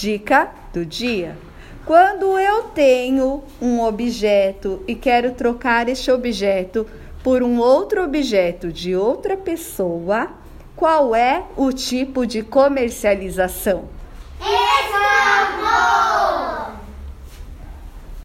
Dica do dia. Quando eu tenho um objeto e quero trocar este objeto por um outro objeto de outra pessoa, qual é o tipo de comercialização?